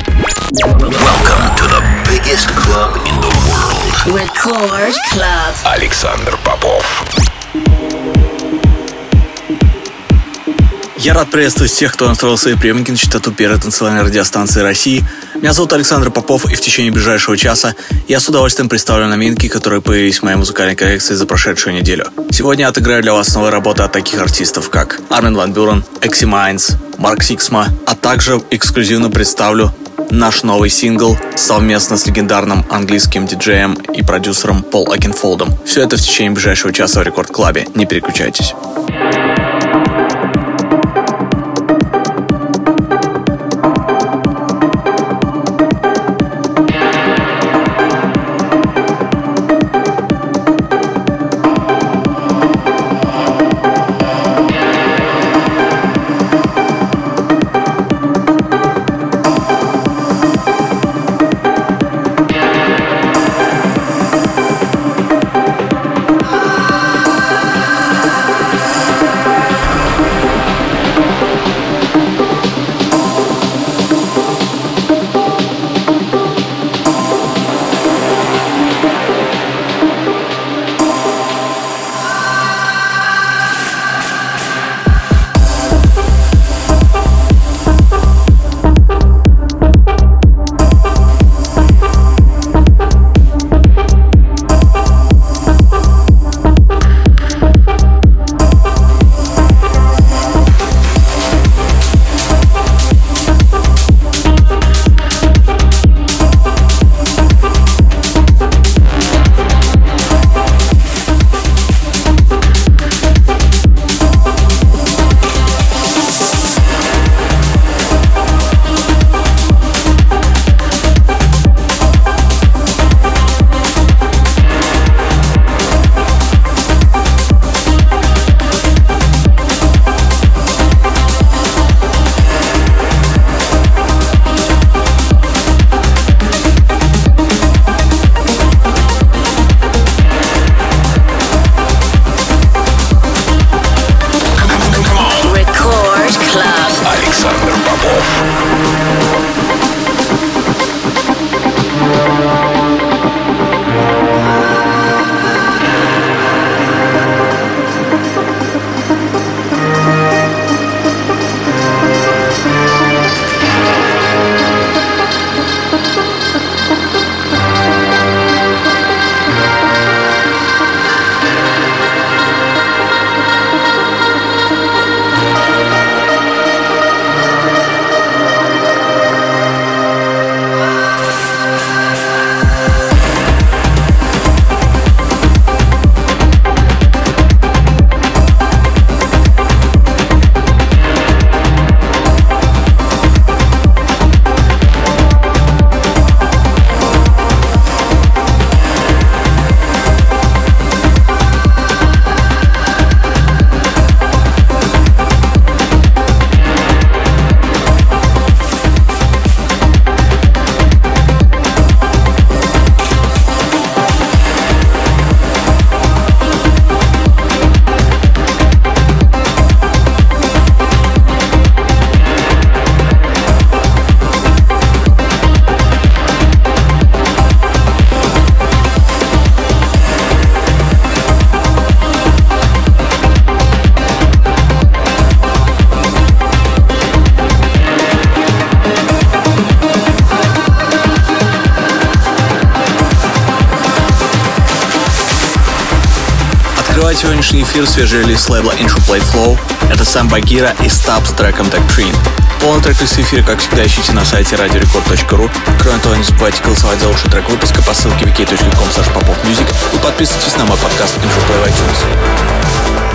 Welcome to the biggest club in the world. Record Club. Александр Попов. Я рад приветствовать всех, кто настроил свои приемники на частоту первой танцевальной радиостанции России. Меня зовут Александр Попов, и в течение ближайшего часа я с удовольствием представлю новинки, которые появились в моей музыкальной коллекции за прошедшую неделю. Сегодня я отыграю для вас новые работы от таких артистов, как Армин Ван Бюрен, Экси Майнс, Марк Сиксма, а также эксклюзивно представлю наш новый сингл совместно с легендарным английским диджеем и продюсером Пол Окенфолдом. Все это в течение ближайшего часа в Record Club е. Не переключайтесь. Сегодняшний эфир свежий релиз лейбла Intro Play Flow. Это сам Багира и Стаб с треком Doctrine. Полный трек из эфира, как всегда, ищите на сайте radiorecord.ru. Кроме того, не забывайте голосовать за лучший трек выпуска по ссылке wiki.com и подписывайтесь на мой подкаст Intro Play в iTunes.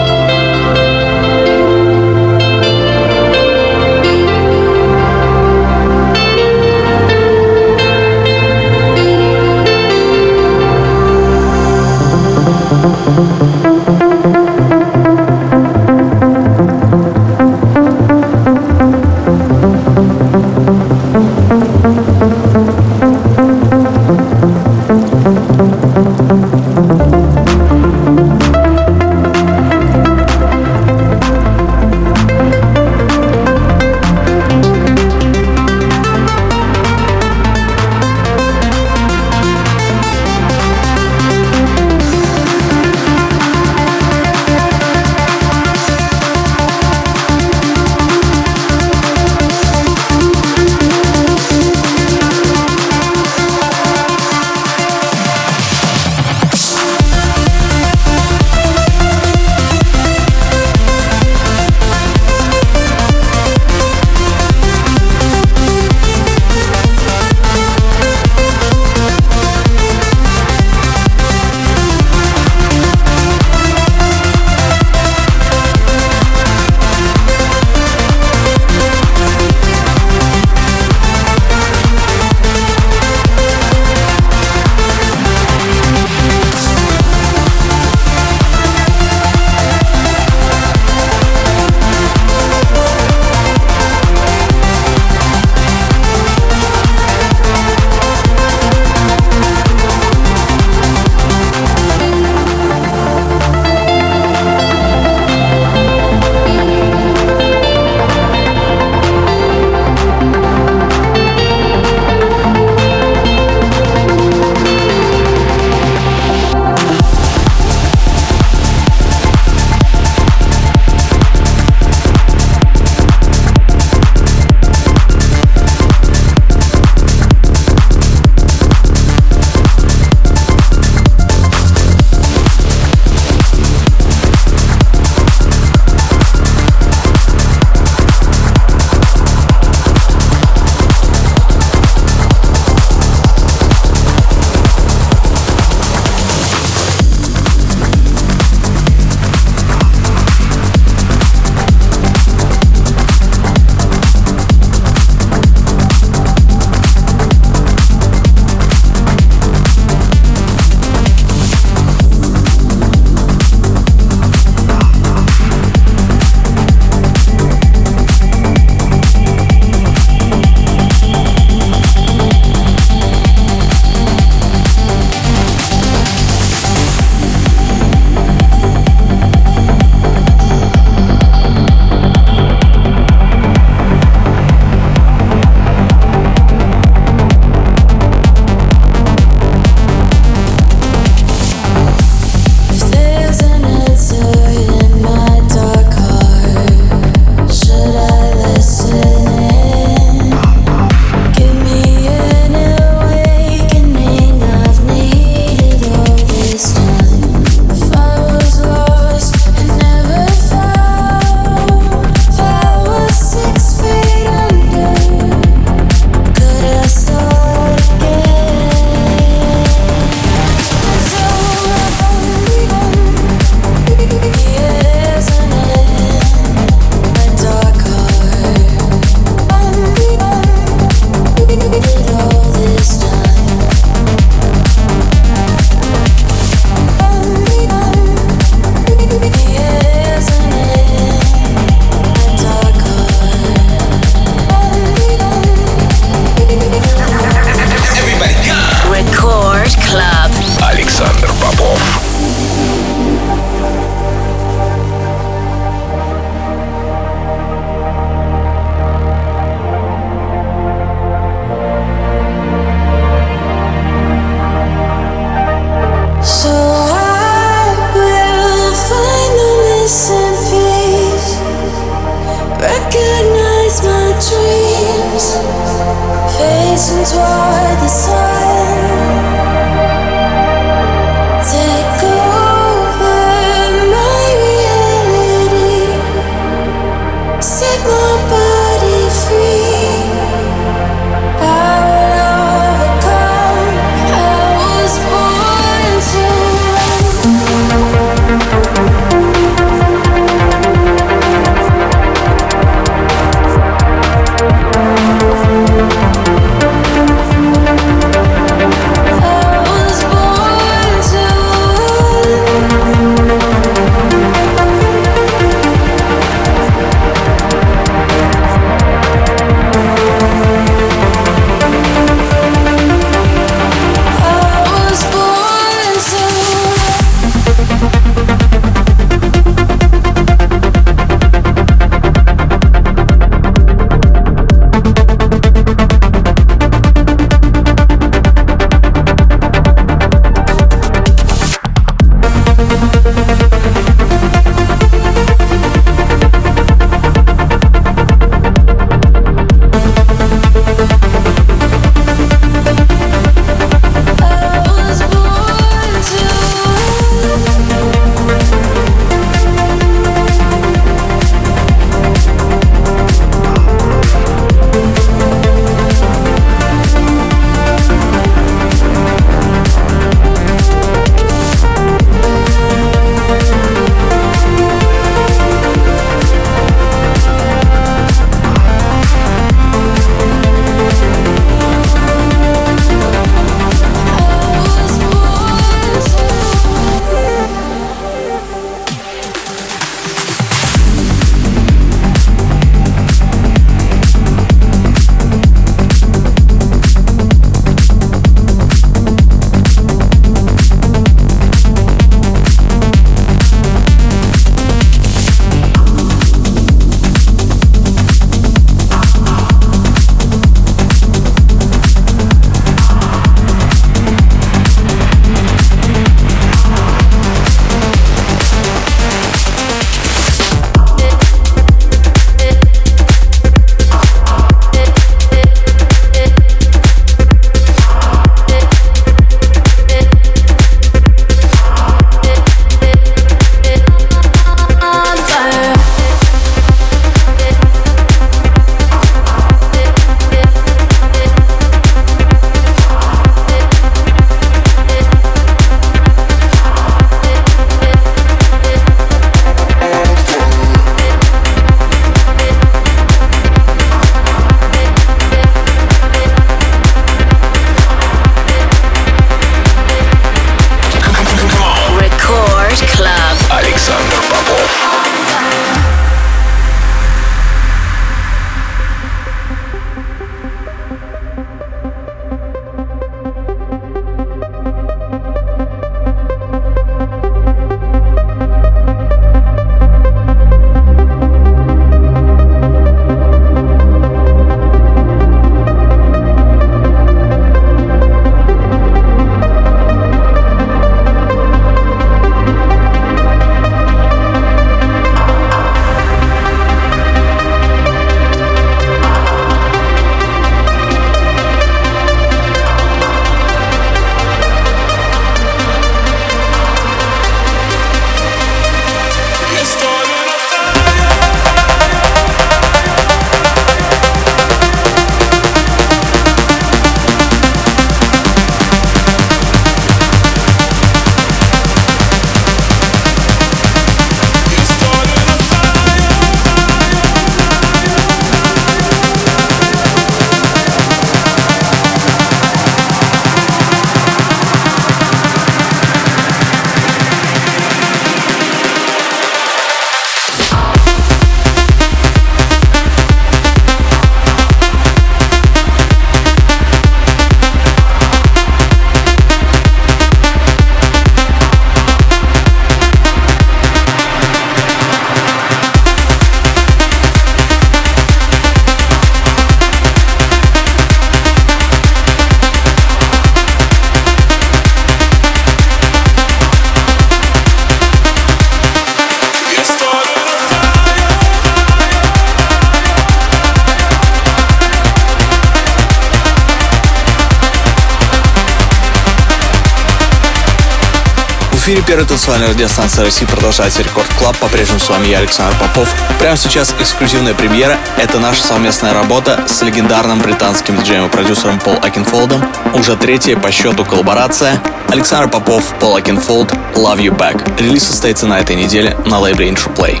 Первой танцевальной радиостанции России продолжается Record Club. По-прежнему с вами я, Александр Попов. Прямо сейчас эксклюзивная премьера. Это наша совместная работа с легендарным британским диджеем и продюсером Пол Окенфолдом. Уже третья по счету коллаборация. Александр Попов, Пол Окенфолд, Love You Back. Релиз состоится на этой неделе на лейбле Interplay.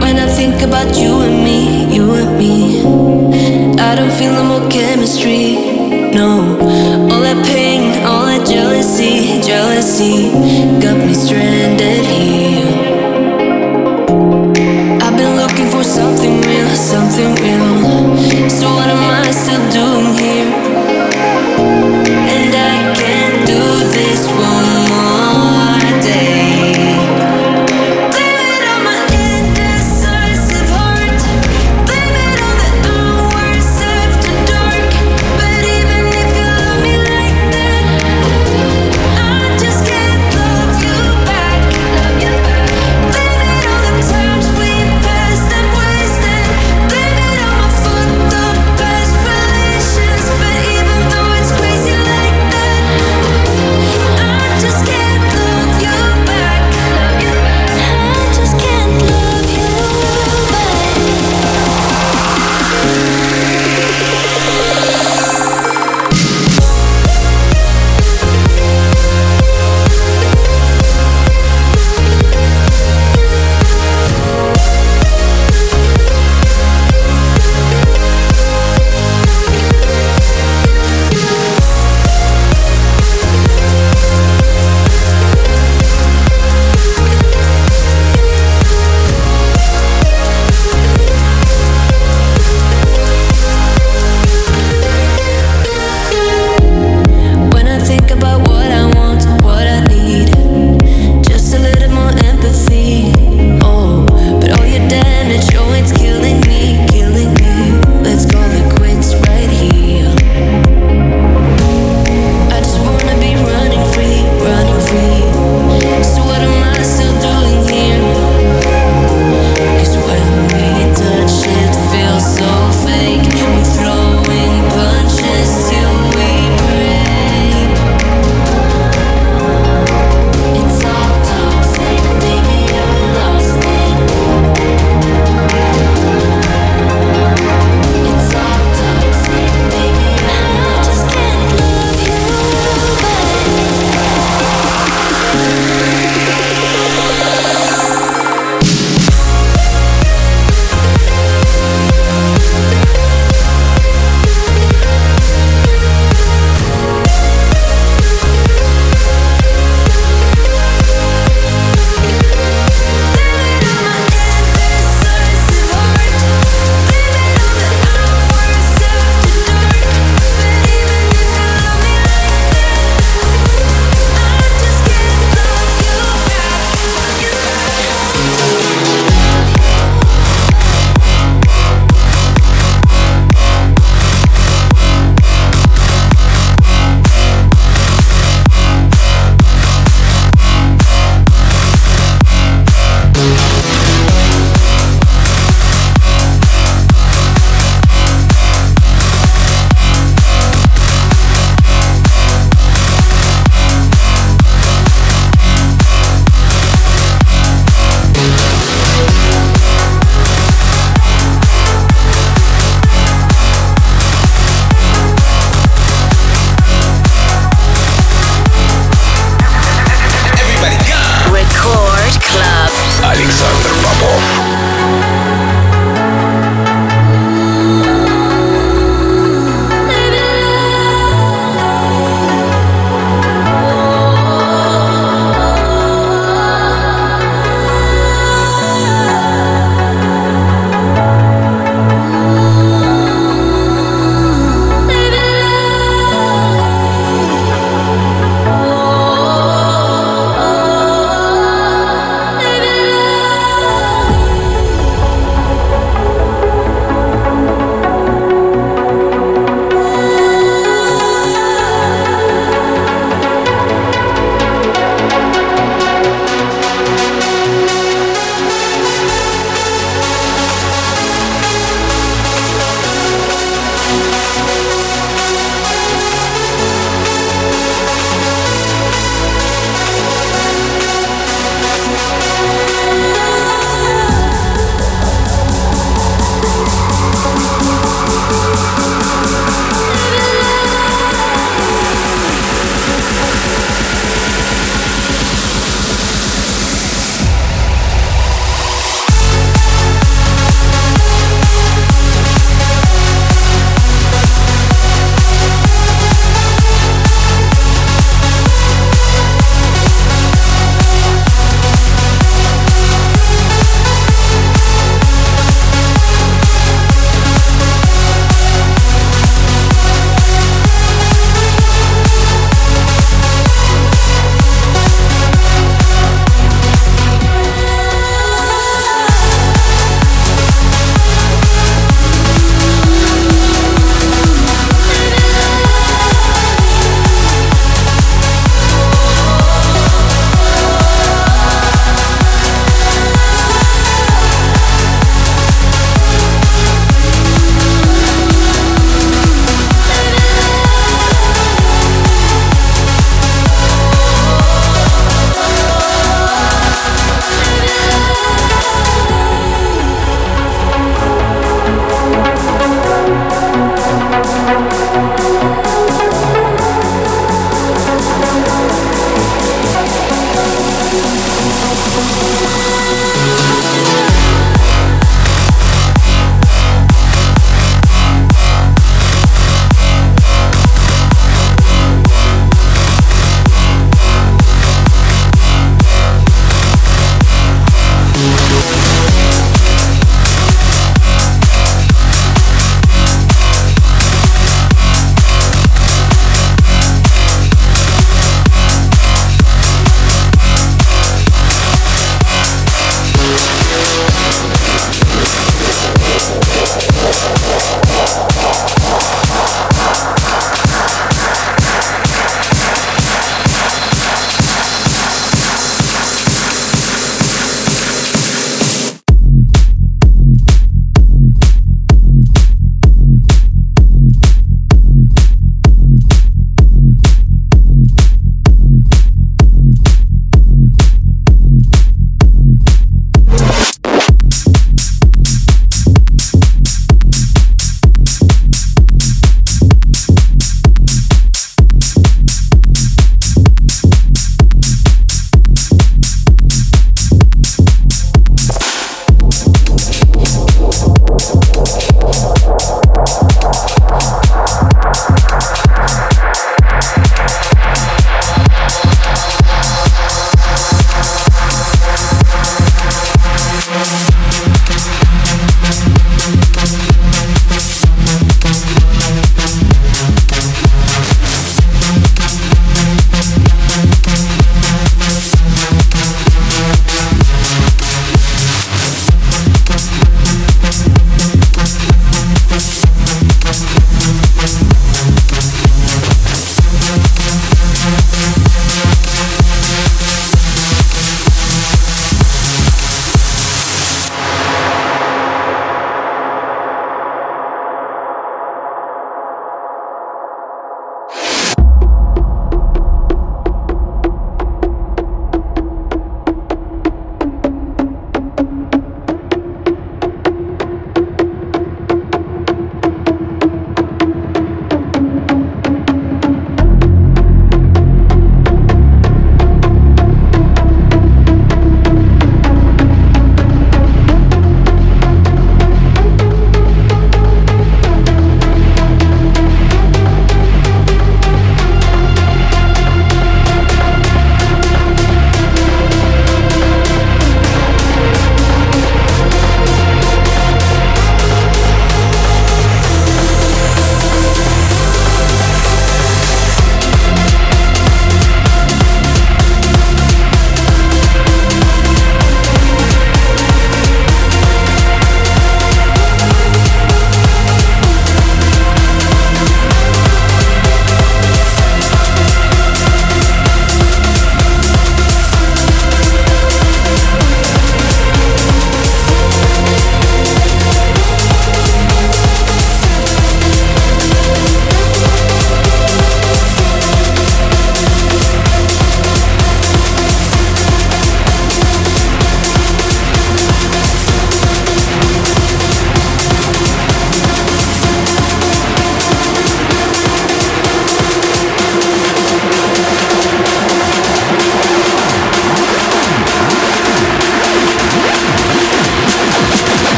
When I don't feel no more chemistry, jealousy, got me stranded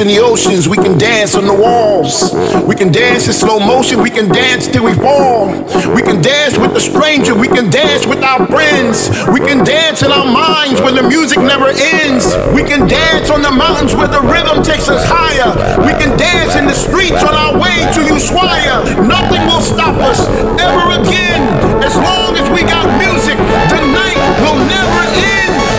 in the oceans, we can dance on the walls. We can dance in slow motion, we can dance till we fall. We can dance with the stranger, we can dance with our friends. We can dance in our minds when the music never ends. We can dance on the mountains where the rhythm takes us higher. We can dance in the streets on our way to Ushuaia. Nothing will stop us ever again as long as we got music. The night will never end.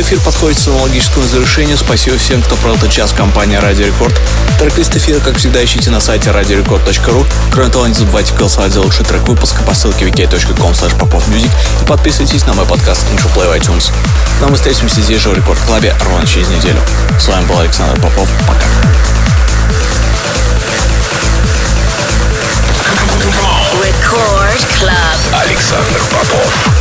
Дневной эфир подходит к своему логическому завершению. Спасибо всем, кто провел этот час компании «Радио Рекорд». Трек-лист эфира, как всегда, ищите на сайте radiorecord.ru. Кроме того, не забывайте голосовать за лучший трек выпуска по ссылке wiki.com popmusic и подписывайтесь на мой подкаст InfoPlay в iTunes. Но мы встретимся здесь же в Рекорд Клабе ровно через неделю. С вами был Александр Попов. Пока. Record Club. Александр Попов.